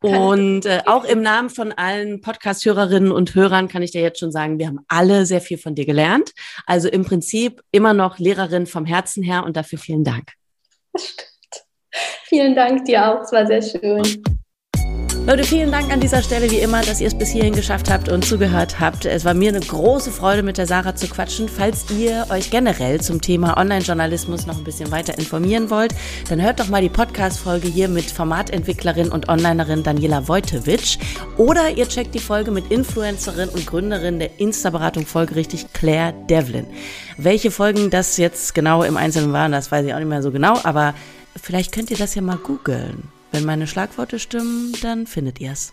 Und äh, auch im Namen von allen Podcast-Hörerinnen und Hörern kann ich dir jetzt schon sagen, wir haben alle sehr viel von dir gelernt. Also im Prinzip immer noch Lehrerin vom Herzen her und dafür vielen Dank. Das stimmt. Vielen Dank dir auch. Es war sehr schön. Leute, vielen Dank an dieser Stelle wie immer, dass ihr es bis hierhin geschafft habt und zugehört habt. Es war mir eine große Freude, mit der Sarah zu quatschen. Falls ihr euch generell zum Thema Online-Journalismus noch ein bisschen weiter informieren wollt, dann hört doch mal die Podcast-Folge hier mit Formatentwicklerin und Onlinerin Daniela Wojtowicz. Oder ihr checkt die Folge mit Influencerin und Gründerin der Insta-Beratung folgerichtig Claire Devlin. Welche Folgen das jetzt genau im Einzelnen waren, das weiß ich auch nicht mehr so genau, aber vielleicht könnt ihr das ja mal googeln. Wenn meine Schlagworte stimmen, dann findet ihr es.